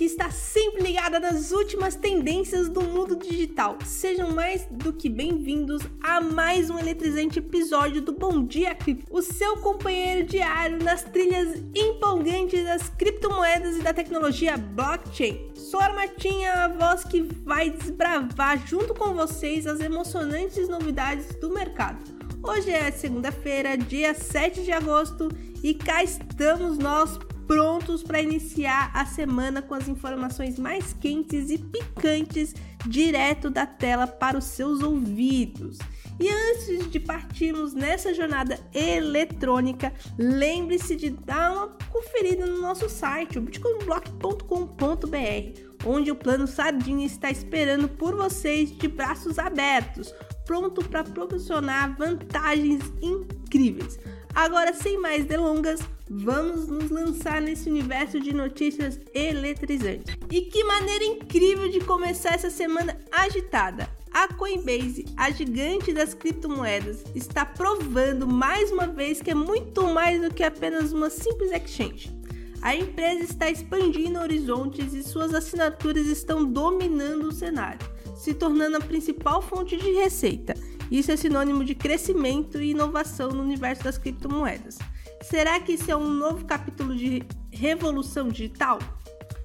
que está sempre ligada nas últimas tendências do mundo digital. Sejam mais do que bem-vindos a mais um eletrizante episódio do Bom Dia Cripto, o seu companheiro diário nas trilhas empolgantes das criptomoedas e da tecnologia blockchain. Sou a Martinha, a voz que vai desbravar junto com vocês as emocionantes novidades do mercado. Hoje é segunda-feira, dia 7 de agosto, e cá estamos nós prontos para iniciar a semana com as informações mais quentes e picantes direto da tela para os seus ouvidos. E antes de partirmos nessa jornada eletrônica, lembre-se de dar uma conferida no nosso site, o bitcoinblock.com.br, onde o plano Sardinha está esperando por vocês de braços abertos, pronto para proporcionar vantagens incríveis. Agora, sem mais delongas, vamos nos lançar nesse universo de notícias eletrizantes. E que maneira incrível de começar essa semana agitada! A Coinbase, a gigante das criptomoedas, está provando mais uma vez que é muito mais do que apenas uma simples exchange. A empresa está expandindo horizontes e suas assinaturas estão dominando o cenário, se tornando a principal fonte de receita isso é sinônimo de crescimento e inovação no universo das criptomoedas. Será que isso é um novo capítulo de revolução digital?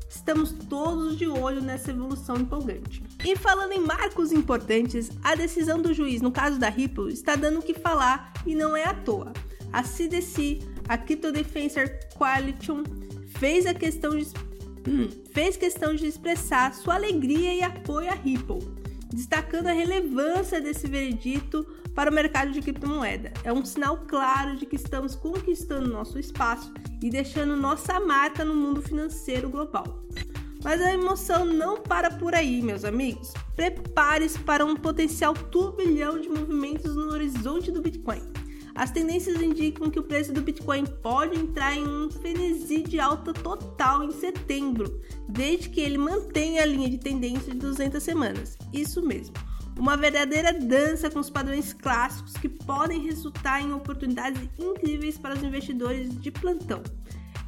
Estamos todos de olho nessa evolução empolgante. E falando em marcos importantes, a decisão do juiz no caso da Ripple está dando o que falar e não é à toa. A CDC, a Crypto Defensor Coalition, fez a questão de, hum, fez questão de expressar sua alegria e apoio à Ripple destacando a relevância desse veredito para o mercado de criptomoeda. É um sinal claro de que estamos conquistando nosso espaço e deixando nossa marca no mundo financeiro global. Mas a emoção não para por aí, meus amigos. Prepare-se para um potencial turbilhão de movimentos no horizonte do Bitcoin. As tendências indicam que o preço do Bitcoin pode entrar em um frenesi de alta total em setembro, desde que ele mantenha a linha de tendência de 200 semanas. Isso mesmo. Uma verdadeira dança com os padrões clássicos que podem resultar em oportunidades incríveis para os investidores de plantão.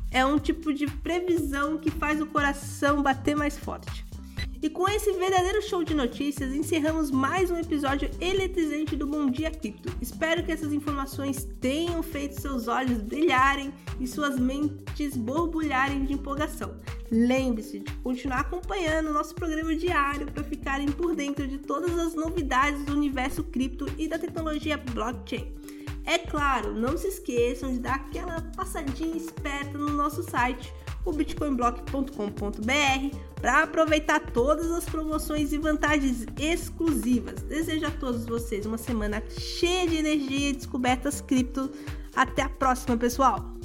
É um tipo de previsão que faz o coração bater mais forte. E com esse verdadeiro show de notícias, encerramos mais um episódio eletrizante do Bom Dia Cripto. Espero que essas informações tenham feito seus olhos brilharem e suas mentes borbulharem de empolgação. Lembre-se de continuar acompanhando o nosso programa diário para ficarem por dentro de todas as novidades do universo cripto e da tecnologia blockchain. É claro, não se esqueçam de dar aquela passadinha esperta no nosso site o bitcoinblock.com.br para aproveitar todas as promoções e vantagens exclusivas. Desejo a todos vocês uma semana cheia de energia e descobertas cripto. Até a próxima, pessoal!